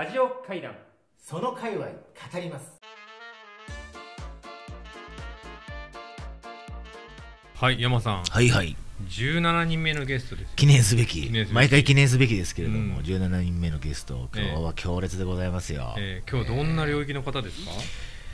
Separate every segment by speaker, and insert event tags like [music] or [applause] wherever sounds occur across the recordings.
Speaker 1: ラジオ会談。
Speaker 2: その界隈語ります。
Speaker 1: はい山さん。
Speaker 2: はいはい。
Speaker 1: 17人目のゲストです
Speaker 2: 記念すべき。
Speaker 1: 記念すべき。
Speaker 2: 毎回記念すべきですけれども、
Speaker 1: うん。
Speaker 2: 17人目のゲスト今日は強烈でございますよ、
Speaker 1: えー今日どんな領域の方ですか、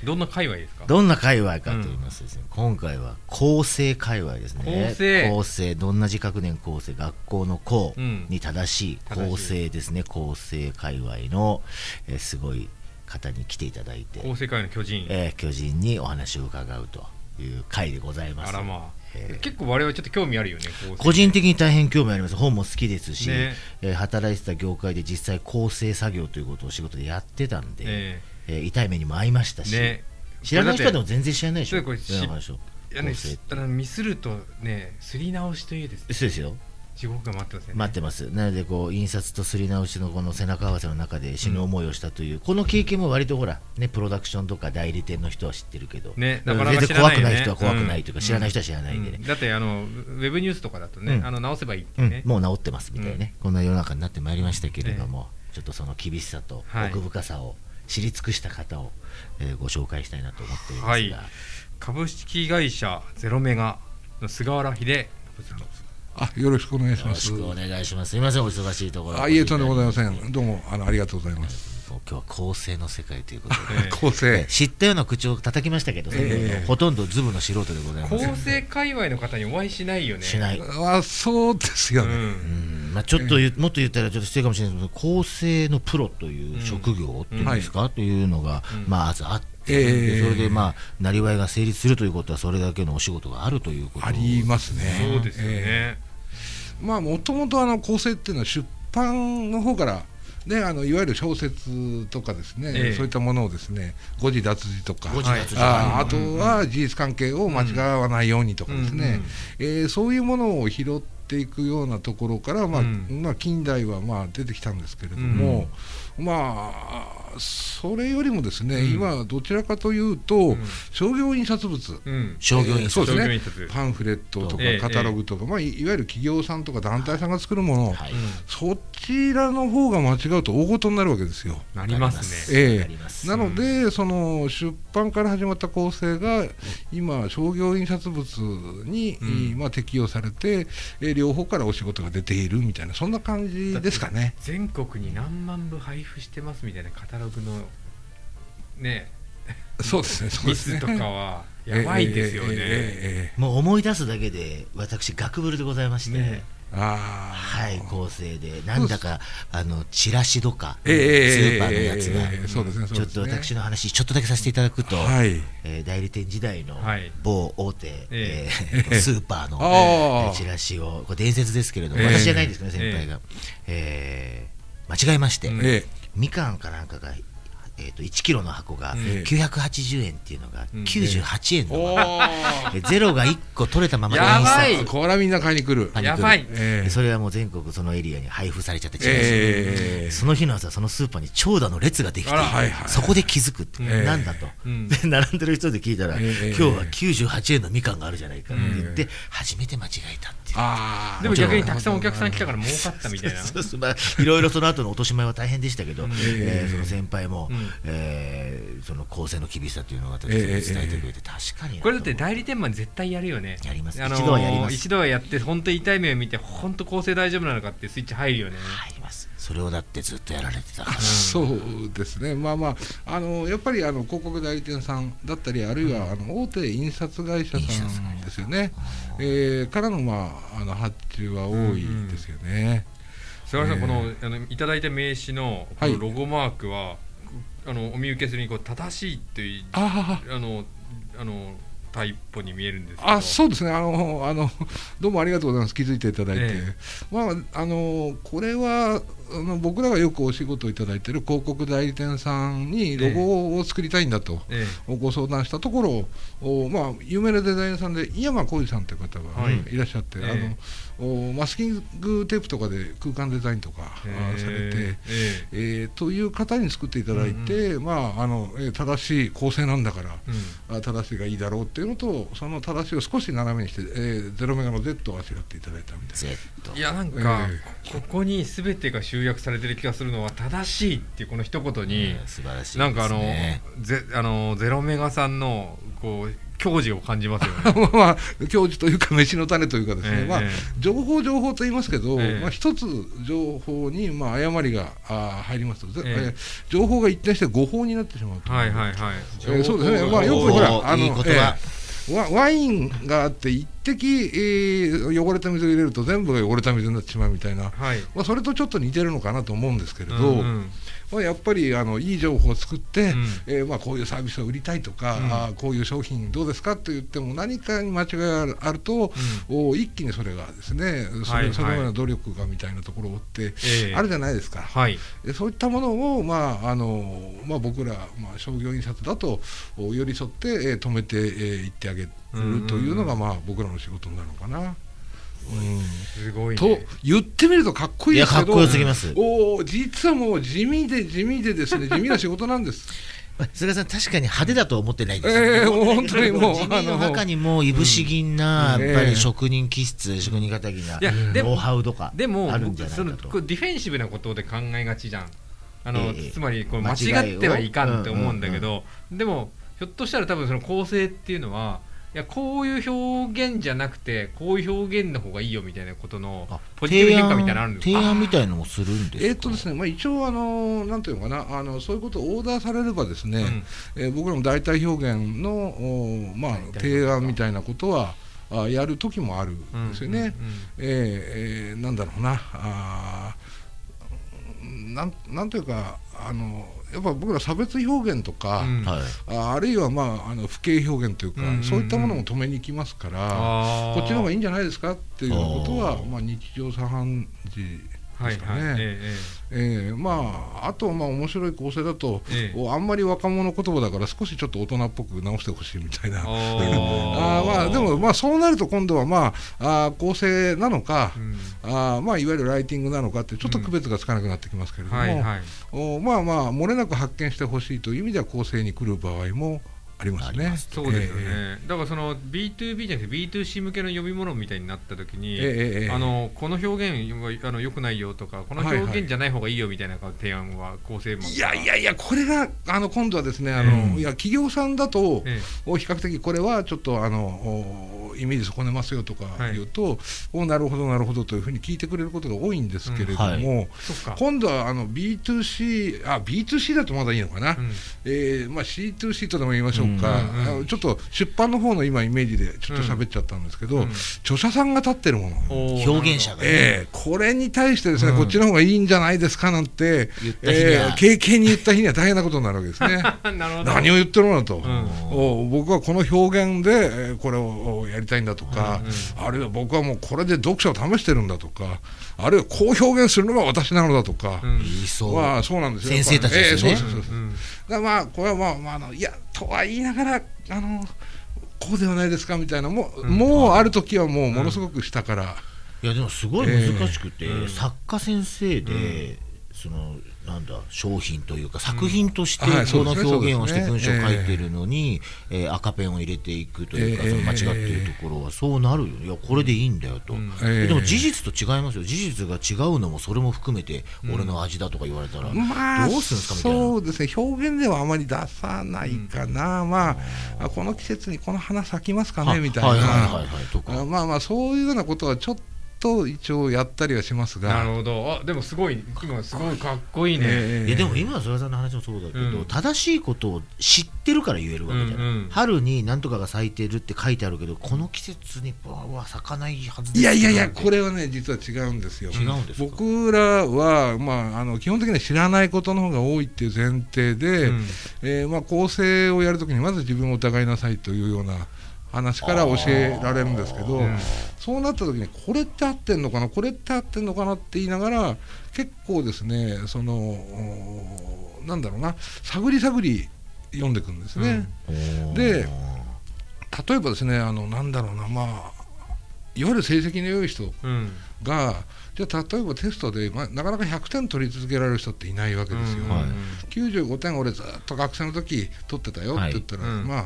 Speaker 1: どんな界隈ですか？
Speaker 2: どんな界隈かと言いますとですね、今回は構成界隈ですね。
Speaker 1: 構成
Speaker 2: 構成どんな自覚年構成学校の校
Speaker 1: うん。
Speaker 2: に正しい構成ですね。構成界隈の、えーすごい方に来ていただいて、
Speaker 1: 構成界の巨人、
Speaker 2: えー巨人にお話を伺うという回でございます。
Speaker 1: あらまあ、
Speaker 2: えー。
Speaker 1: 結構我々ちょっと興味あるよね
Speaker 2: 個人的に大変興味あります。本も好きですし、
Speaker 1: ね。
Speaker 2: えー働いてた業界で実際構成作業ということを仕事でやってたんで、
Speaker 1: え
Speaker 2: えー痛い目にも遭いましたし、
Speaker 1: ね。
Speaker 2: 知らない人でも全然知らないでしょ？
Speaker 1: これし
Speaker 2: 世の
Speaker 1: ねミスるとねすり直しといいです
Speaker 2: そうですよ。
Speaker 1: 地獄が待ってますよね。
Speaker 2: 待ってます。なのでこう印刷とすり直しのこの背中合わせの中で死ぬ思いをしたという、この経験も割とほらねプロダクションとか代理店の人は知ってるけど、
Speaker 1: ね
Speaker 2: うん
Speaker 1: なかなか
Speaker 2: 全然怖くない人は怖くないというか、
Speaker 1: うん。
Speaker 2: 知らない人は知らないんでね。
Speaker 1: うん、だってあのウェブニュースとかだとね、
Speaker 2: うん。
Speaker 1: あの直せばいいって
Speaker 2: うん。
Speaker 1: ね、
Speaker 2: もう治ってますみたいなね、こんな世の中になってまいりましたけれども、ちょっとその厳しさと
Speaker 1: はい。
Speaker 2: 奥深さを知り尽くした方を、えーご紹介したいなと思っておりますが、
Speaker 1: はい。株式会社ゼロメガの菅原秀信さん
Speaker 3: あ、よろしくお願いし
Speaker 2: よろ
Speaker 3: ます。
Speaker 2: しくお願いします。すみませんお忙しいところ。
Speaker 3: あ、いえ、とんでもございませ
Speaker 2: も
Speaker 3: ん。どうも、あの、ありがとうございます。
Speaker 2: う今日は構成の世界ということで。
Speaker 1: え [laughs] え
Speaker 3: 構成。
Speaker 2: 知ったような口を叩きましたけど、
Speaker 3: ええ
Speaker 2: ほとんどズブの素人でございます。
Speaker 1: 構成界隈の方にお会いしないよね。
Speaker 2: しない。
Speaker 3: あ、そうですよね。
Speaker 1: うん。
Speaker 2: うんまあ、ちょっと言う、もっと言ったらちょっと失礼かもしれないですけど構成のプロという職業っていうんですか、というのが、
Speaker 1: うん。
Speaker 2: まあ、まずあって、
Speaker 3: ええ。
Speaker 2: でそれでまあなりわいが成立するということはそれだけのお仕事があるということ
Speaker 3: ありますね。
Speaker 1: そうですよね、
Speaker 3: ええ。まあ、もともと、あの、構成っていうのは、出版の方から。ね、あのいわゆる小説とかですね、
Speaker 1: ええ。
Speaker 3: そういったものをですね誤字脱字とか
Speaker 2: 誤字脱字。
Speaker 3: ああ
Speaker 2: うん
Speaker 3: とは事実関係を間違わないようにとかですね、えーそういうものを拾っていくようなところから、まあ
Speaker 1: うん。
Speaker 3: まあ、近代はまあ出てきたんですけれども、まあそれよりもですね、
Speaker 1: うん。
Speaker 3: 今どちらかというと、
Speaker 1: ん。
Speaker 3: 商業印刷物、
Speaker 1: うん。
Speaker 2: 商業印刷、
Speaker 3: そうですねパンフレットとか
Speaker 1: ええ
Speaker 3: カタログとか、まあ、いいわゆる企業さんとか団体さんが作るもの、
Speaker 2: はい。
Speaker 3: そちらの方が間違うと大事になるわけですよ。
Speaker 1: なりますね。
Speaker 3: ええ。
Speaker 2: な
Speaker 3: ので、その出版から始まった構成が今、商業印刷物に、
Speaker 1: うん。
Speaker 3: まあ、適用されて、えー両方からお仕事が出ているみたいな、そんな感じですかね。
Speaker 1: 全国に何万部配布してますみたいなカタログのね
Speaker 3: そうですね、そう
Speaker 1: ミ
Speaker 3: ですね。
Speaker 1: スとかはやばいですよね、
Speaker 2: もう思い出すだけで私学ブルでございまして、
Speaker 1: ね
Speaker 3: ああ、
Speaker 2: はい構成でなんだかあのチラシとか、
Speaker 3: ええええ
Speaker 2: スーパーのやつが、ちょっ。と私の話ちょっとだけさせていただくと、
Speaker 3: はい。
Speaker 2: えー代理店時代の
Speaker 1: はい
Speaker 2: 某大手、
Speaker 1: え
Speaker 2: えースーパーの、えーチラシをこれ伝説ですけれども、
Speaker 3: ええ
Speaker 2: 私じゃないんですけどね先輩が、えー間違えまして、みかんかなんかが、えー、と1キロの箱が
Speaker 1: え
Speaker 3: え。
Speaker 2: 980円っていうのが
Speaker 1: うん。
Speaker 2: 98円のまま、
Speaker 3: ー。
Speaker 2: えゼロが1個取れたまま
Speaker 1: やばい。
Speaker 3: これはみんな買いに来る。
Speaker 1: やばい。
Speaker 2: それはもう全国そのエリアに配布されちゃって
Speaker 3: ええ。
Speaker 2: その日の朝そのスーパーに長蛇の列ができてそこで気づくって、
Speaker 3: ええ。
Speaker 2: なんだと、
Speaker 1: うん。
Speaker 2: で並んでる人で聞いたら、
Speaker 3: ええ。
Speaker 2: 今日は98円のみかんがあるじゃないかって言って、
Speaker 3: え
Speaker 2: 初めて間違えたっていう。
Speaker 1: でも逆にたくさんお客さん来たから儲かったみたいな。[laughs]
Speaker 2: そうそう。まあ、いろいろその後の落とし前は大変でしたけど、
Speaker 1: うん。
Speaker 2: えーその先輩も、
Speaker 1: うん
Speaker 2: えーその構成の厳しさというのを私伝えてくれて、確かに
Speaker 1: これだって代理店マン絶対やるよね。
Speaker 2: やります。
Speaker 1: あのー
Speaker 2: 一度はやります。
Speaker 1: 一度はやって本当に痛い目を見て本当構成大丈夫なのかってスイッチ入るよね、
Speaker 2: 入ります。それをだってずっとやられてたから、[laughs]
Speaker 3: そうですね、まあまあ、あのやっぱりあの広告代理店さんだったり、あるいは、あの大手印刷会社さん
Speaker 2: 社
Speaker 3: ですよね、えーからの,、まあ、あの発注は多いですよね。
Speaker 1: 菅原さん、
Speaker 3: えー
Speaker 1: このあのいただいた名刺のこ
Speaker 3: はい。
Speaker 1: のロゴマークは、あのお見受けするにこう正しいという
Speaker 3: あ
Speaker 1: あのあのタイプに見えるんです
Speaker 3: あそうですね。あのあの、どうもありがとうございます、気づいていただいて、
Speaker 1: え
Speaker 3: まあ、あのこれはあの僕らがよくお仕事をいただいている広告代理店さんにロゴを作りたいんだと。
Speaker 1: え
Speaker 3: ご相談したところ、おまあ、有名なデザイナーさんで井山浩二さんという方が
Speaker 1: はい。
Speaker 3: いらっしゃって、
Speaker 1: ええ。
Speaker 3: あのおマスキングテープとかで空間デザインとか、されて、
Speaker 1: ええ。
Speaker 3: えーという方に作っていただいて、まああのえー正しい構成なんだから、
Speaker 1: うん。
Speaker 3: あ正しいがいいだろうっていうのとその正しいを少し斜めにして、えーゼロメガの Z をあしらっていただいたみたいな。
Speaker 1: いやなんか、
Speaker 3: え
Speaker 1: ここに全てが集約されてる気がするのは正しいっていうこの一言に、
Speaker 2: うん素晴らしい
Speaker 1: なんかあのゼあのゼロメガさんのこう矜持を感じますよね。[laughs]
Speaker 3: まあ教授というか飯の種というかですね、まあ
Speaker 1: ええ。ええ
Speaker 3: 情報情報と言いますけど、
Speaker 1: ええ。
Speaker 3: まあ一つ情報にまあ誤りがあー入りますと、ぜ
Speaker 1: え。え
Speaker 3: え。ー情報が一転して誤報になってしまうという。
Speaker 1: はいはいはい。
Speaker 3: えーそうですね。まあよくほらあの
Speaker 2: いい
Speaker 3: ワワインがあって一滴、えー汚れた水を入れると全部が汚れた水になってしまうみたいな、
Speaker 1: はい。
Speaker 3: まあ、それとちょっと似てるのかなと思うんですけれど、
Speaker 1: うんうん
Speaker 3: まあ、やっぱりあのいい情報を作って、
Speaker 1: うん
Speaker 3: えーまあ、こういうサービスを売りたいとか、
Speaker 1: うん
Speaker 3: あーこういう商品どうですかって言っても何かに間違いがあると、お一気にそれがですねそれ,、そのような努力がみたいなところって
Speaker 1: ええ
Speaker 3: あるじゃないですか。
Speaker 1: はい。
Speaker 3: でそういったものを、まああのまあ、僕ら、まあ、商業印刷だとお寄り添って、えー止めてい、えー行ってあげるというのが、まあ、僕らの仕事になるのかな。うん。
Speaker 1: すごい、ね。
Speaker 3: と言ってみるとかっこいいですけど。
Speaker 2: いやかっこよすぎます。
Speaker 3: おー実はもう地味で地味でですね。地味な仕事なんです。[laughs]
Speaker 2: まあ菅さん確かに派手だと思ってないです。
Speaker 3: ええもう本当にもう
Speaker 2: 地味の中にもいぶし銀な、
Speaker 3: うん。
Speaker 2: やっぱ
Speaker 3: ええ
Speaker 2: り職人気質、職人敵なノウハウとか
Speaker 1: でも
Speaker 2: あるんじゃない
Speaker 1: そのこうディフェンシブなことで考えがちじゃん。あの、
Speaker 2: ええ。
Speaker 1: つまりこう間
Speaker 2: 違
Speaker 1: ってはいかんって思うんだけど、でもひょっとしたら多分その構成っていうのはいやこういう表現じゃなくてこういう表現の方がいいよみたいなことの
Speaker 2: あ
Speaker 1: ポジティブ変化みたいなのあるんですか？
Speaker 2: 提案みたいのもするんですか？
Speaker 3: えーっとですねまあ、一応あの、なんていうのかなあの、そういうことをオーダーされればですね、えー僕らも代替表現の、おまあ、提案みたいなことはあやる時もあるんですよね。
Speaker 1: うんうん
Speaker 3: えーえーなんだろうなあーなんなんというかあのやっぱ僕ら差別表現とか、
Speaker 1: うん。
Speaker 2: はい。
Speaker 3: ああるいは、まあ、あの不敬表現というか、
Speaker 1: うん。うんうん
Speaker 3: そういったものも止めに行きますから、こっちの方がいいんじゃないですかっていうことはまあ、日常茶飯事
Speaker 1: はいはい、
Speaker 3: ですかね。
Speaker 1: え
Speaker 3: え。ーまあ、あと、まあ面白い構成だと、
Speaker 1: ええ。
Speaker 3: おあんまり若者言葉だから少しちょっと大人っぽく直してほしいみたいな。
Speaker 1: え
Speaker 3: あ
Speaker 1: あ
Speaker 3: ー [laughs] まあ、でも、まあ、そうなると今度は、まあ、あー構成なのか、
Speaker 1: うん。
Speaker 3: あーまあ、いわゆるライティングなのかってちょっと区別がつかなくなってきますけれども、
Speaker 1: はいはい。
Speaker 3: おまあまあ漏れなく発見してほしいという意味では構成に来る場合もありますね。
Speaker 1: そうですよね、
Speaker 3: え
Speaker 1: だからその B2B じゃなくて B2C 向けの読み物みたいになった時に、
Speaker 3: ええええ
Speaker 1: あのこの表現はあの良くないよとかこの表
Speaker 3: はいはい。
Speaker 1: 現じゃない方がいいよみたいな提案は構成も
Speaker 3: いやいやいや、これがあの今度はですね、あの
Speaker 2: うん
Speaker 3: いや企業さんだと、比較的これはちょっとあのおイメージ損ねますよとか
Speaker 1: はい。
Speaker 3: 言うと、おなるほどなるほどというふうに聞いてくれることが多いんですけれども、
Speaker 2: うんはい
Speaker 3: 今度はあの B2C あ B2C だとまだいいのかな、
Speaker 1: うん。
Speaker 3: えーまあ、C2C とでも言いましょうか、
Speaker 1: うんうんうん。
Speaker 3: あのちょっと出版の方の今イメージでちょっと喋っちゃったんですけど、
Speaker 1: うん。
Speaker 3: 著者さんが立ってるもの、
Speaker 2: 表現者がね。
Speaker 3: ええこれに対してですね、
Speaker 2: うん。
Speaker 3: こっちの方がいいんじゃないですかなんて
Speaker 2: 言
Speaker 3: ええ経験に言った日には大変なことになるわけですね。[laughs]
Speaker 1: なるほど。
Speaker 3: 何を言ってるのだと、
Speaker 1: ん。
Speaker 3: お僕はこの表現で、えーこれをおやりたいんだとか、
Speaker 1: うん
Speaker 3: あるいは僕はもうこれで読者を試してるんだとかあるいはこう表現するのが私なのだとか、
Speaker 1: うん。
Speaker 3: まあそうなんですよ。
Speaker 2: 先生たちですよね。
Speaker 3: まあこれはまあ、まあ、あのいやとは言いながらあのこうではないですかみたいなもう,、
Speaker 1: うん。
Speaker 3: もうある時はもうものすごく下から、
Speaker 2: いやでもすごい難しくて、
Speaker 1: ええうん
Speaker 2: 作家先生で、そのなんだ商品というか作品として
Speaker 3: はい
Speaker 2: この表現をして文章を書いてるのに、えー赤ペンを入れていくというか、
Speaker 3: ええ
Speaker 2: その間違っているところはそうなるよ。いやこれでいいんだよと、でも事実と違いますよ。事実が違うのもそれも含めて俺の味だとか言われたら、
Speaker 3: まあ
Speaker 2: どうするんですかみたいな。
Speaker 3: そうですね。表現ではあまり出さないかな、まああこの季節にこの花咲きますかねみたいな、まあまあそういうようなことはちょっと一応やったりはしますが。
Speaker 1: なるほど。あでもすごい今すごいかっこいいね、
Speaker 3: ええ
Speaker 2: いやでも今の菅さんの話もそうだけど、
Speaker 1: うん。
Speaker 2: 正しいことを知ってるから言えるわけじゃない、
Speaker 1: うんうん。
Speaker 2: 春に何とかが咲いてるって書いてあるけどこの季節には咲かないはずです
Speaker 3: いやいやいや、これはね、実は違うんですよ。
Speaker 2: 違うんですか？
Speaker 3: 僕らは、まあ、あの基本的には知らないことの方が多いっていう前提で、
Speaker 1: うん
Speaker 3: えーまあ、構成をやるときにまず自分を疑いなさいというような話から教えられるんですけど、
Speaker 1: うん。
Speaker 3: そうなったときに、これって合ってんのかな、これって合ってんのかな？って言いながら、結構ですね、その、おなんだろうな、探り探り読んでいくんですね。
Speaker 2: おー
Speaker 3: で例えばですね、あのなんだろうな、まあ、いわゆる成績の良い人
Speaker 1: うん。
Speaker 3: が、じゃあ例えばテストで、まあ、なかなか100点取り続けられる人っていないわけですよ。
Speaker 1: うん
Speaker 2: はい
Speaker 3: 95点俺ずっと学生の時取ってたよって言ったら、
Speaker 1: はい。うん
Speaker 3: まあ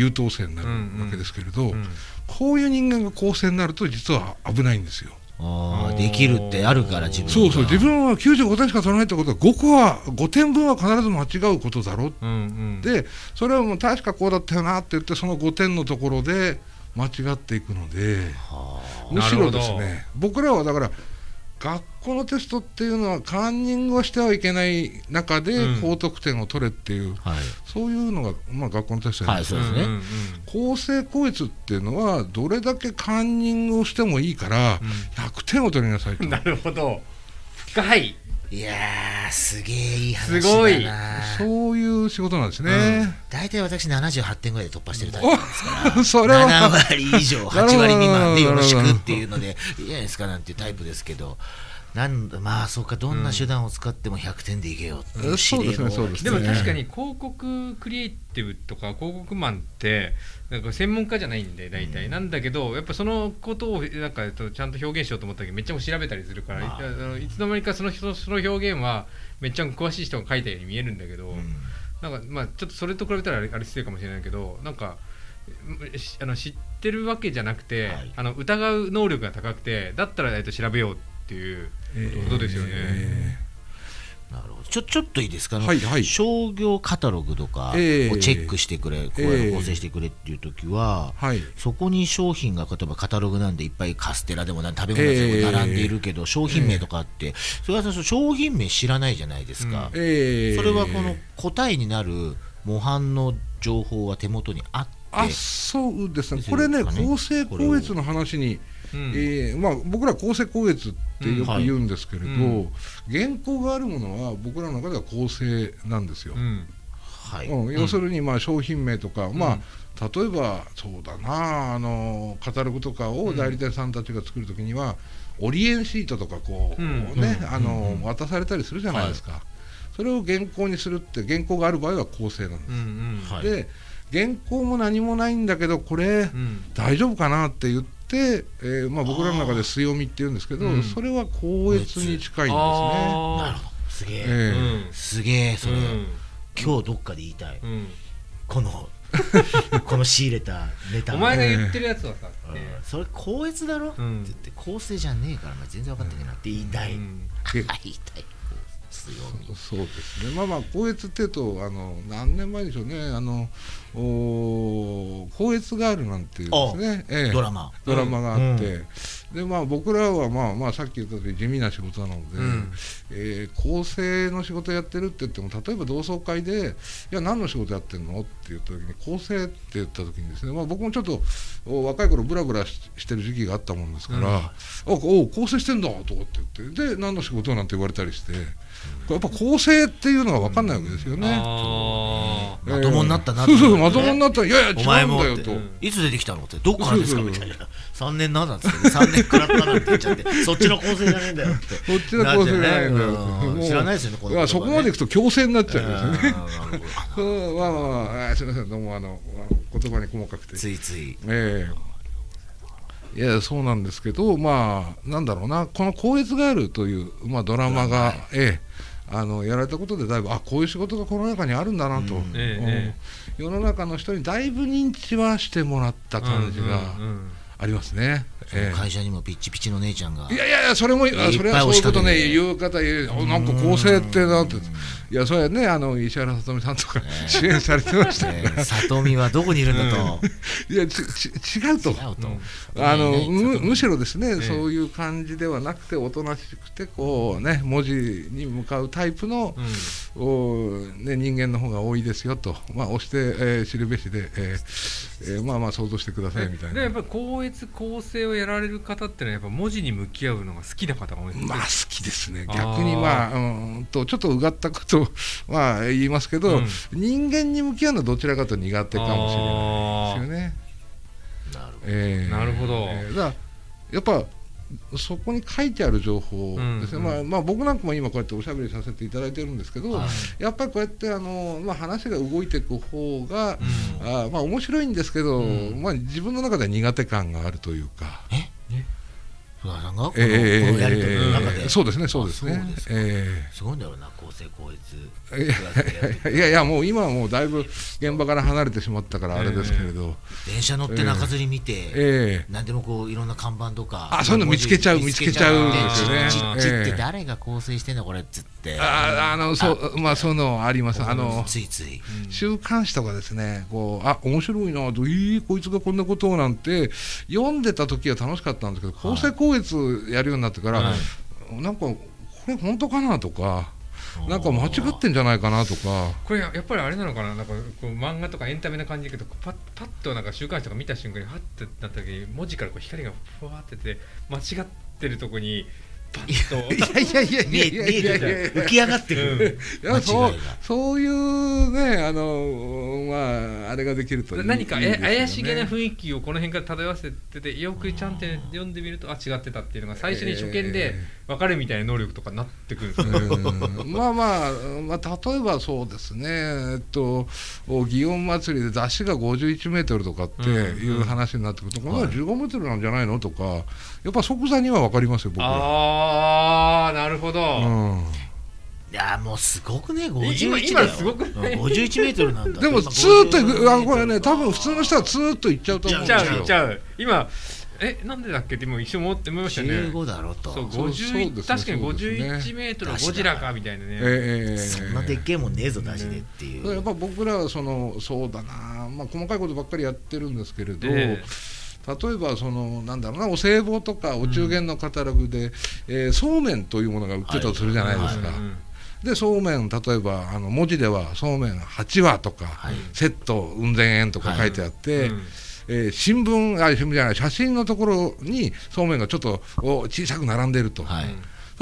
Speaker 3: 優等生になる
Speaker 1: うんうん
Speaker 3: わけですけれど、
Speaker 1: うん
Speaker 3: こういう人間が構成になると実は危ないんですよ。
Speaker 2: あーできるってあるから自分が
Speaker 3: そうそう。自分は95点しか取らないってことは5個は5点分は必ず間違うことだろ
Speaker 1: う。んうん。
Speaker 3: でそれはもう確かこうだったよなって言ってその5点のところで間違っていくので
Speaker 2: は
Speaker 3: むしろですね僕らはだから学校のテストっていうのはカンニングをしてはいけない中で
Speaker 1: うん。
Speaker 3: 高得点を取れっていう、
Speaker 2: あはい。
Speaker 3: そういうのが、まあ、学校のテストなんです
Speaker 2: はいですね。
Speaker 1: んんん。
Speaker 3: 公正高越っていうのはどれだけカンニングをしてもいいから100点を取りなさいと。[laughs]
Speaker 1: なるほど。深い
Speaker 2: いやーすげえいい話だな。
Speaker 1: すごい。
Speaker 3: そういう仕事なんですね。
Speaker 2: 大体私78点ぐらいで突破してるタイプですから。
Speaker 3: それは。
Speaker 2: 7割以上8割未満でよろしくっていうのでいいじゃないですかなんていうタイプですけどなんまあそうかどんな手段を使っても100点でいけよっていう
Speaker 3: そうですね
Speaker 2: 指令の
Speaker 3: そうです
Speaker 1: でも確かに広告クリエイティブとか広告マンってなんか専門家じゃないんで大体、なんだけどやっぱそのことをなんかちゃんと表現しようと思ったけどめっちゃ調べたりするから、
Speaker 2: まあ。
Speaker 1: いつの間にかその人その表現はめっちゃ詳しい人が書いたように見えるんだけど、
Speaker 2: うん。
Speaker 1: なんかまあちょっとそれと比べたらあれあれ失礼かもしれないけどなんかしあの知ってるわけじゃなくて、
Speaker 2: はい。
Speaker 1: あの疑う能力が高くてだったらえっと調べようっていうことですよね。
Speaker 3: え
Speaker 2: なるほど。ちょちょっといいですか、あの
Speaker 3: はいはい。
Speaker 2: 商業カタログとかをチ
Speaker 3: ええ
Speaker 2: ェックしてくれ、こういうの構成してくれっていう時は、
Speaker 3: ーはい。
Speaker 2: そこに商品が例えばカタログなんでいっぱいカステラでも食べ物でも並んでいるけど、商品名とかあって、それはその商品名知らないじゃないですか、
Speaker 3: えー。
Speaker 2: それはこの答えになる模範の情報は手元にあって。
Speaker 3: あそうですね。
Speaker 2: です
Speaker 3: これね公正高越の話に、
Speaker 1: うん。
Speaker 3: えーまあ、僕ら公正高越ってよく言うんですけれど、
Speaker 1: うん。は
Speaker 3: 原稿があるものは僕らの中では公正なんですよ。
Speaker 1: うん。
Speaker 2: はい、
Speaker 3: うん、要するにまあ商品名とか、ま
Speaker 1: うん。
Speaker 3: あ例えばそうだなあのカタログとかを代理店さんたちが作るときには、オリエンシートとかこう、
Speaker 1: うん。
Speaker 3: ね、
Speaker 2: うん。
Speaker 3: あの渡されたりするじゃないですか、それを原稿にするって原稿がある場合は公正なんです、
Speaker 1: うんうん。
Speaker 2: はい。
Speaker 3: で原稿も何もないんだけどこれ、
Speaker 1: うん。
Speaker 3: 大丈夫かなって言って、えーまあ、僕らの中で強みっていうんですけど、
Speaker 1: うん。
Speaker 3: それは高越に近いんですね。
Speaker 2: なる
Speaker 1: あ
Speaker 2: ほど。すげえ、
Speaker 3: ええ。
Speaker 1: ー
Speaker 2: すげえそれ、今日どっかで言いたい。
Speaker 1: うん。うん
Speaker 2: この [laughs] この仕入れたネタ。
Speaker 1: お前が言ってるやつはさ、
Speaker 2: うん。それ高越だろ、
Speaker 1: うん。
Speaker 2: って言って公正じゃねえから全然分かってねえなって言いたい、
Speaker 1: うん。
Speaker 3: で [laughs]
Speaker 2: 言いたい強み
Speaker 3: そうですね、まあまあ、高越っていうと、あの何年前でしょうね、あのおー高越ガールなんていうですね、ええ。
Speaker 2: ドラマ。
Speaker 3: ドラマがあって、
Speaker 2: うん。
Speaker 3: でまあ、僕らは、まあまあ、さっき言った通り地味な仕事なので、
Speaker 1: うん。
Speaker 3: えー構成の仕事やってるって言っても、例えば同窓会で、いや、何の仕事やってんのって言った時に、構成って言った時にですね、まあ、僕もちょっとお若い頃ブラブラししてる時期があったもんですから、
Speaker 1: うん。
Speaker 3: あお構成してんだとかって言って、で、何の仕事なんて言われたりして、やっぱ構成っていうのが分かんないわけですよね。
Speaker 1: あー。
Speaker 2: まともになったな
Speaker 3: そうそうそうま
Speaker 2: と
Speaker 3: もになった。らいやいや違うんだよと。
Speaker 2: いつ出てきたのって。どっからですかみたいな。3年なんだっつって3年食らったなんて言っちゃって。[laughs] そっちの構成じゃねえんだよって。
Speaker 3: そっちの構成じゃないんだよ
Speaker 2: 知らないですよねこ
Speaker 3: いやそこまでいくと強制になっちゃうんですよね。[laughs] まあまあまあすみませんどうもあのあの言葉に細かくて。
Speaker 2: ついつい。
Speaker 3: ええいやそうなんですけどまあなんだろうなこの「光悦ガール」という、まあ、ドラマが、ええあのやられたことでだいぶあこういう仕事がこの中にあるんだなと、
Speaker 2: うん。
Speaker 3: うん。
Speaker 1: え
Speaker 3: 世の中の人にだいぶ認知はしてもらった感じがありますね。ええ。
Speaker 2: 会社にもピッチピチの姉ちゃんが
Speaker 3: いやいやいや、それも、あ
Speaker 2: いっぱい
Speaker 3: それはそういうことね、言う方言う、おなんか構成ってなって、いや、それはね、あの石原さとみさんとか支援されてました。か
Speaker 2: え
Speaker 3: ら、
Speaker 2: ー里見はどこにいるんだと。[laughs]
Speaker 3: いや、ちち違うと。
Speaker 2: 違うと。
Speaker 3: あの
Speaker 2: ね
Speaker 3: むむしろですね、
Speaker 1: え
Speaker 3: そういう感じではなくて、おとなしくて、こうね、文字に向かうタイプの、
Speaker 1: うん。
Speaker 3: おね、人間の方が多いですよと、まあ、押して、えー知るべしで、えーえーまあまあ、想像してくださいみたいな。
Speaker 1: でやっ。ぱり高越構成をやられる方ってのはやっぱ文字に向き合うのが好きな方が多いんですね。
Speaker 3: まあ好きですね、逆にまあ、うんとちょっとうがったことをまあ言いますけど、
Speaker 1: うん。
Speaker 3: 人間に向き合うのはどちらかと苦手かもしれないですよね。
Speaker 2: なるほど
Speaker 3: えー。
Speaker 1: なるほど。
Speaker 3: えー。だやっぱそこに書いてある情報ですね、
Speaker 1: うん。
Speaker 3: まあまあ、僕なんかも今こうやっておしゃべりさせていただいてるんですけど、
Speaker 2: はい。
Speaker 3: やっぱりこうやってあの、まあ、話が動いていく方が、
Speaker 2: うん。
Speaker 3: あーまあ面白いんですけど、
Speaker 1: うん。
Speaker 3: まあ、自分の中では苦手感があるというか。
Speaker 2: え？福田さんがこの,、
Speaker 3: え
Speaker 2: やり取りの中で、
Speaker 3: ええそうですねそうですね。
Speaker 2: すか。
Speaker 3: え
Speaker 2: すごいんだろうな公正高越
Speaker 3: えいやいやいやもう今はもうだいぶ現場から離れてしまったからあれですけれど、
Speaker 2: 電車乗って中吊り見て、
Speaker 3: ええ。
Speaker 2: 何でもこういろんな看板とか
Speaker 3: あそういうの見つけちゃう見つけちゃうん
Speaker 2: ですよね。
Speaker 3: です
Speaker 2: ちっちって誰が構成してんのこれっつって。
Speaker 3: ああのそうまあそういうのあります。あの
Speaker 2: ついつい。
Speaker 3: 週刊誌とかですねこうあ面白いなといいこいつがこんなことをなんて読んでた時は楽しかったんですけど公正高越やるようになってから、
Speaker 1: は
Speaker 3: なんかこれ本当かなとかなんか間違ってんじゃないかなとか。
Speaker 1: これややっぱりあれなのかな？なんかこう漫画とかエンタメな感じだけどパッパッとなんか週刊誌とか見た瞬間にハッてなった時に文字からこう光がふわーってて間違ってるとこにパッと
Speaker 3: いやいやい
Speaker 2: 見え見えてる浮き上がってくる、
Speaker 3: いやそうそういうねあのまああれができるといい
Speaker 1: 何かえ怪しげな雰囲気をこの辺から漂わせててよくちゃんと読んでみるとあ違ってたっていうのが最初に初見で分かるみたいな能力とかなってくるんですよ、
Speaker 3: うんまあまあ、まあ、例えばそうですね、えっと、祇園祭で出汁が51メートルとかっていう話になってくると、これは15メートルなんじゃないのとか、やっぱ即座には分かりますよ、僕は。
Speaker 1: ああなるほど、
Speaker 3: うん。
Speaker 2: いやもうすごくね51
Speaker 1: 今
Speaker 2: だよ。
Speaker 1: 今すごくない？
Speaker 2: うん51メートルなんだ。
Speaker 3: でも、
Speaker 2: 今
Speaker 3: ツーッとい
Speaker 2: 50
Speaker 3: く、あこれね、多分普通の人はツーッといっちゃうと思うん
Speaker 1: いっちゃう
Speaker 3: ですよ。
Speaker 1: いっちゃう今えなんでだっけ？って今一瞬思って思いましたね。
Speaker 2: 15だろと。
Speaker 1: そう
Speaker 3: そう
Speaker 1: 50
Speaker 3: そう
Speaker 1: 確かに
Speaker 3: そうですね。
Speaker 1: 51メートルのゴジラかみたいなね、
Speaker 3: ええ
Speaker 2: そんなでっけえもんねえぞ出しでっていう、
Speaker 3: やっぱ僕らはそのそうだな、まあ、細かいことばっかりやってるんですけれど、
Speaker 1: え
Speaker 3: 例えばそのなんだろうなお歳暮とかお中元のカタログで、えーそうめんというものが売ってたとするじゃないですか、
Speaker 1: うんうん
Speaker 3: でそうめん例えばあの文字ではそうめん8話とか、
Speaker 2: はい。
Speaker 3: セットうん千円とか書いてあって、
Speaker 1: うん。
Speaker 3: えー新聞あ新聞じゃない写真のところにそうめんがちょっとお小さく並んでると、
Speaker 2: はい。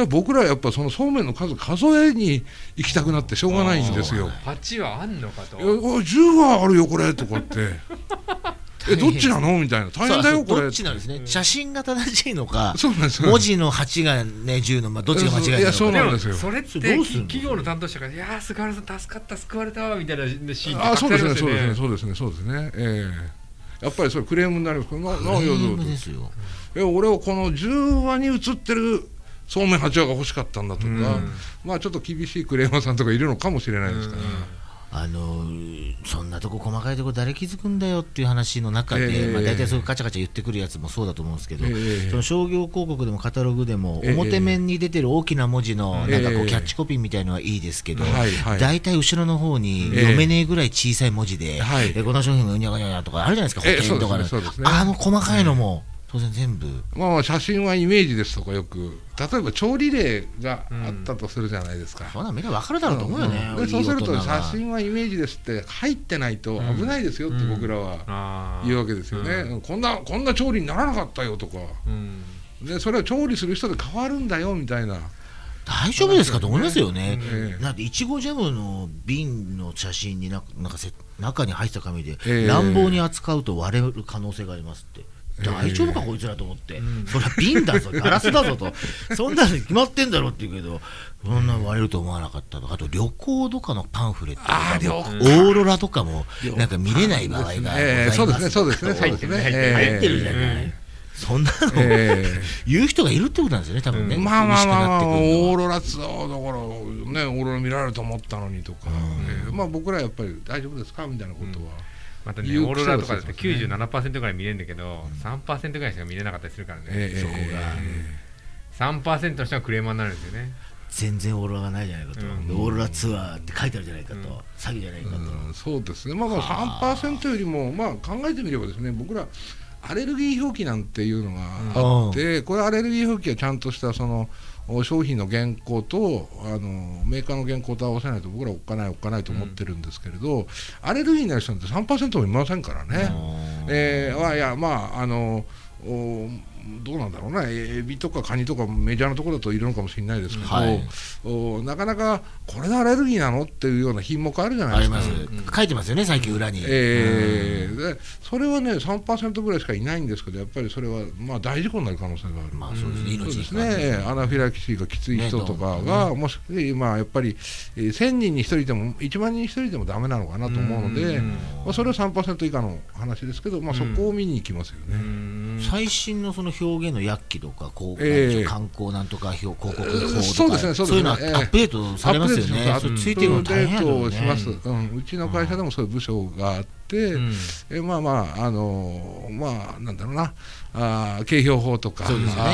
Speaker 3: 僕らはやっぱそのそうめんの数数えに行きたくなってしょうがないんですよ。
Speaker 1: 8はあんのかと。
Speaker 3: いやおい10話あるよこれとかって [laughs] えどっちなの？みたいな。大変だよこれ。
Speaker 2: どっちなんですね？写真が正しいのか文字の8がね10の、まあ、どっちが間違いなのか。
Speaker 3: いやそうなんですよ。
Speaker 1: それって
Speaker 2: それどうすんの？
Speaker 1: 企業の担当者が「いやー菅原さん助かった救われたわ」みたいなシーン
Speaker 3: あそうですねそうですね
Speaker 1: う
Speaker 3: そうですねそうですね。ええ。やっぱりそれクレームになりますけどなな
Speaker 2: クレーム
Speaker 3: いや
Speaker 2: ですよ。
Speaker 3: え俺はこの10話に映ってるそうめん8話が欲しかったんだとか、
Speaker 1: うん。
Speaker 3: まあちょっと厳しいクレーマーさんとかいるのかもしれないですから、
Speaker 2: あのそんなとこ細かいとこ誰気づくんだよっていう話の中で、
Speaker 3: ええ。
Speaker 2: まあ、大体そういうカチャカチャ言ってくるやつもそうだと思うんですけど、
Speaker 3: ええ。
Speaker 2: その商業広告でもカタログでも、
Speaker 3: ええ。
Speaker 2: 表面に出てる大きな文字のなんかこ
Speaker 3: ええ
Speaker 2: うキャッチコピーみたいのはいいですけど、大体後ろの方に
Speaker 3: ええ。
Speaker 2: 読めねえぐらい小さい文字で、
Speaker 3: はい。
Speaker 2: でこの商品がうにゃがにゃにゃとかあるじゃないですか、
Speaker 3: ええ
Speaker 2: 保険とか
Speaker 3: ね。
Speaker 2: あの細かいのも当然全部、
Speaker 3: まあまあ写真はイメージですとかよく。例えば調理例があったとするじゃないですか、
Speaker 2: そんなんみんな分かるだろうと思うよね、
Speaker 3: でそうすると写真はイメージですって入ってないと危ないですよって僕らは言うわけですよね、
Speaker 1: うん。
Speaker 3: こんなこんな調理にならなかったよとか。
Speaker 1: うん。
Speaker 3: でそれは調理する人で変わるんだよみたいな、
Speaker 2: 大丈夫ですかと思いますよね。
Speaker 3: ええ。
Speaker 2: だっていちごジャムの瓶の写真にななんかせ中に入ってた紙で、
Speaker 3: ええ。
Speaker 2: 乱暴に扱うと割れる可能性がありますって。大丈夫かこいつらと思って、それは瓶だぞ。ガラスだぞと。そんなの決まってんだろって言うけど。そんな割れると思わなかったと。かあと旅行とかのパンフレットとかオーロラとかもなんか見れない場合がございます。
Speaker 3: ええそうですねそうですね。そうですね
Speaker 1: 入ってる
Speaker 3: ええ
Speaker 2: 入ってるじゃない、そんなの、
Speaker 3: え
Speaker 2: 言う人がいるってことなんですよね多分ね、
Speaker 1: うん。
Speaker 3: まあまあまあまあオーロラツアーだからねオーロラ見られると思ったのにとか、ええまあ僕らやっぱり大丈夫ですか？みたいなことは、
Speaker 1: またねオーロラとかだって
Speaker 3: 癖ですね。
Speaker 1: 97%ぐらい見れるんだけど3%ぐらいしか見れなかったりするからね、
Speaker 3: ええ
Speaker 1: そこが、
Speaker 3: え
Speaker 1: 3%の人がクレーマーになるんですよね。
Speaker 2: 全然オーロラがないじゃないかと、
Speaker 1: うん。
Speaker 2: でオーロラツアーって書いてあるじゃないかと、
Speaker 1: うん。
Speaker 2: 詐欺じゃないかと、
Speaker 3: うん。そうですね、まあ、まあ。3%よりも、まあ、考えてみればですね僕らアレルギー表記なんていうのがあって、これアレルギー表記はちゃんとしたそのお商品の原稿とあのメーカーの原稿と合わせないと僕らおっかないおっかないと思ってるんですけれど、アレルギーになる人なんて3%もいませんからね。えー、まあいやまああのおどうなんだろうな。エビとかカニとかメジャーなところだといるのかもしれないですけど、
Speaker 2: はい。
Speaker 3: おなかなかこれでアレルギーなのっていうような品目あるじゃないですか。
Speaker 2: 書いてますよね最近裏に、
Speaker 3: えーでそれはね3%ぐらいしかいないんですけどやっぱりそれはまあ大事故になる可能性がある。
Speaker 2: まあそうですね。
Speaker 3: ね、アナフィラキシーがきつい人とかが、もし、まあ、やっぱり、えー1000人に1人でも、1万人に1人でもダメなのかなと思うので、
Speaker 1: うん。
Speaker 3: まあ、それは3%以下の話ですけど、まあ、そこを見に行きますよね。
Speaker 2: 最新のその表現の薬器とかこう、
Speaker 3: ええ
Speaker 2: なんでしょう観光なんとか表広告法とか
Speaker 3: そうですねそうですね。
Speaker 2: いうのは
Speaker 3: ええ。
Speaker 2: アップデートされますよね、
Speaker 3: アップデートします、うん、うちの会社でもそういう部署があって、
Speaker 1: うん。
Speaker 3: えまあまああのまあなんだろうな。あー景標法とか
Speaker 2: そうですね。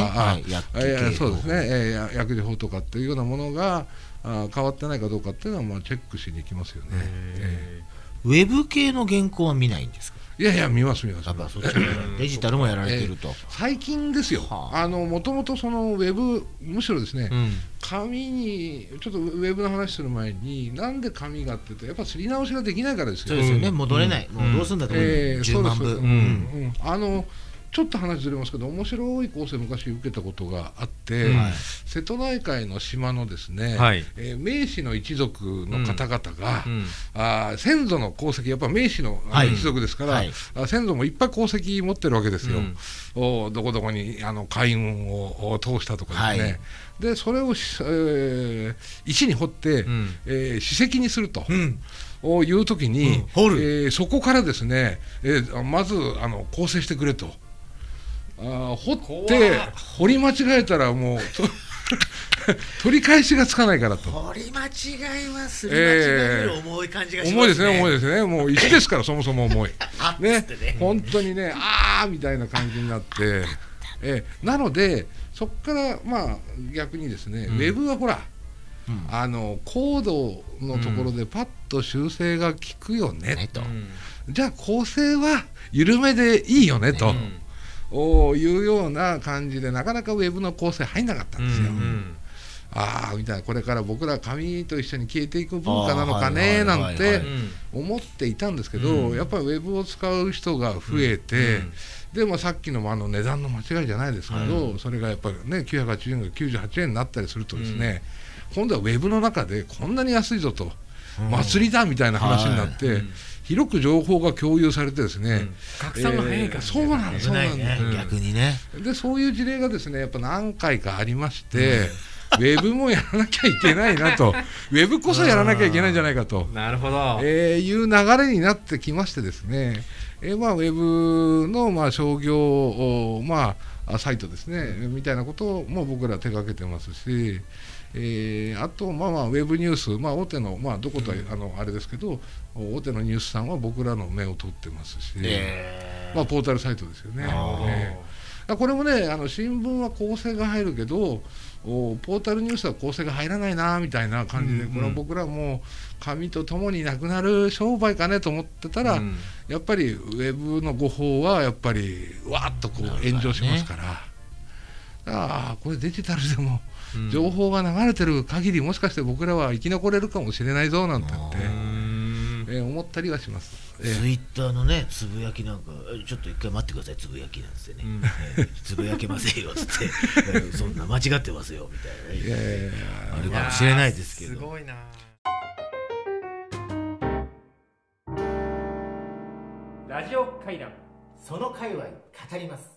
Speaker 3: え薬事法とかっていうようなものがあー変わってないかどうかっていうのはまあチェックしに行きますよね、え
Speaker 2: ウェブ系の原稿は見ないんです
Speaker 3: いやいや見ます見ます。
Speaker 2: やっぱそっちのデジタルもやられてると、
Speaker 3: 最近ですよ、
Speaker 2: はあ。
Speaker 3: あのもともとそのウェブ、むしろですね、
Speaker 1: うん。
Speaker 3: 紙に、ちょっとウェブの話する前に、なんで紙がって言うと、やっぱすり直しができないからですよ。
Speaker 2: そうですよね、
Speaker 1: うん。
Speaker 2: 戻れない、もうどうするんだと思う、
Speaker 3: えー
Speaker 2: 10万部、
Speaker 3: そうです。うん。
Speaker 1: うん。
Speaker 3: うん。あのちょっと話ずれますけど、面白いコース昔受けたことがあって、
Speaker 1: うん。
Speaker 2: はい。
Speaker 3: 瀬戸内海の島のですね、
Speaker 1: はい。
Speaker 3: えー明治の一族の方々が、
Speaker 1: うん。
Speaker 3: あー先祖の功績、やっぱ明治の,、
Speaker 2: はい。
Speaker 3: 一族ですから、
Speaker 2: はい。
Speaker 3: あ先祖もいっぱい功績持ってるわけですよ、
Speaker 1: うん。
Speaker 3: おどこどこにあの海運をお通したとかですね、
Speaker 2: はい。
Speaker 3: でそれをし、えー石に掘って、
Speaker 1: うん。
Speaker 3: えー史跡にすると。
Speaker 2: うん。
Speaker 3: をいうときに、
Speaker 2: うん。掘る。
Speaker 3: えーそこからですね、えーまずあの構成してくれと。あー掘って掘り間違えたらもうと [laughs] 取り返しがつかないからと。
Speaker 2: 掘り間違いはすり
Speaker 3: 間違い
Speaker 2: え
Speaker 3: より
Speaker 2: 重い感じがしますね、
Speaker 3: 重いですね、重いですね、もう石ですから、[laughs] そもそも重い。ね。
Speaker 2: ね、
Speaker 3: 本当にね、あーみたいな感じになって、えーなので、そこからまあ逆にですね、
Speaker 1: うん。
Speaker 3: ウェブはほら、
Speaker 2: うん。
Speaker 3: あのコードのところでパッと修正が効くよね
Speaker 2: ねと、
Speaker 3: じゃあ構成は緩めでいいよねと、
Speaker 1: うん。
Speaker 3: おいうような感じでなかなかウェブの構成入んなかったんですよ。
Speaker 1: うん
Speaker 3: ああみたいなこれから僕ら紙と一緒に消えていく文化なのかねなんて
Speaker 2: はい
Speaker 3: 思っていたんですけど、
Speaker 1: うん。
Speaker 3: やっぱりウェブを使う人が増えて、でもさっきのあの値段の間違いじゃないですけど、それがやっぱりね980円が98円になったりするとですね、今度はウェブの中でこんなに安いぞと、祭りだみたいな話になって、
Speaker 1: うん
Speaker 3: 広く情報が共有されてですね、
Speaker 1: うん。拡散が早いからね。
Speaker 3: えーそうなんです
Speaker 1: うん
Speaker 2: 逆にね。
Speaker 3: でそういう事例がですねやっぱ何回かありまして、ウェブもやらなきゃいけないなと、[laughs] ウェブこそやらなきゃいけないんじゃないかと、
Speaker 1: なるほど。
Speaker 3: えーいう流れになってきましてですね、えーまあ、ウェブのまあ商業、おまあ、サイトですね、みたいなことも僕ら手掛けてますし、えーあと、まあまあ、ウェブニュース、まあ、大手の、まあ、どことは、あのあれですけど、大手のニュースさんは僕らの目を取ってますし、
Speaker 2: え
Speaker 3: まあ、ポータルサイトですよね。えーこれもねあの新聞は構成が入るけどおポータルニュースは構成が入らないなみたいな感じで、
Speaker 1: うんうん。
Speaker 3: これは僕らも紙とともになくなる商売かねと思ってたら、
Speaker 1: うん。
Speaker 3: やっぱりウェブの誤報はやっぱりわーっとこう炎上しますから。ああこれデジタルでも
Speaker 1: うん
Speaker 3: 情報が流れてる限りもしかして僕らは生き残れるかもしれないぞなんて言って
Speaker 1: う、ん
Speaker 3: えー思ったりはします。えー。
Speaker 2: ツイッターのねつぶやきなんかえちょっと一回待ってくださいつぶやきなんつってね、
Speaker 1: うん。
Speaker 2: えーつぶやけませんよつって。[laughs] えーそんな間違ってますよみたいなね、
Speaker 3: え
Speaker 2: あるかもしれないですけど。
Speaker 1: すごいな。ラジオ会談
Speaker 2: その界隈語ります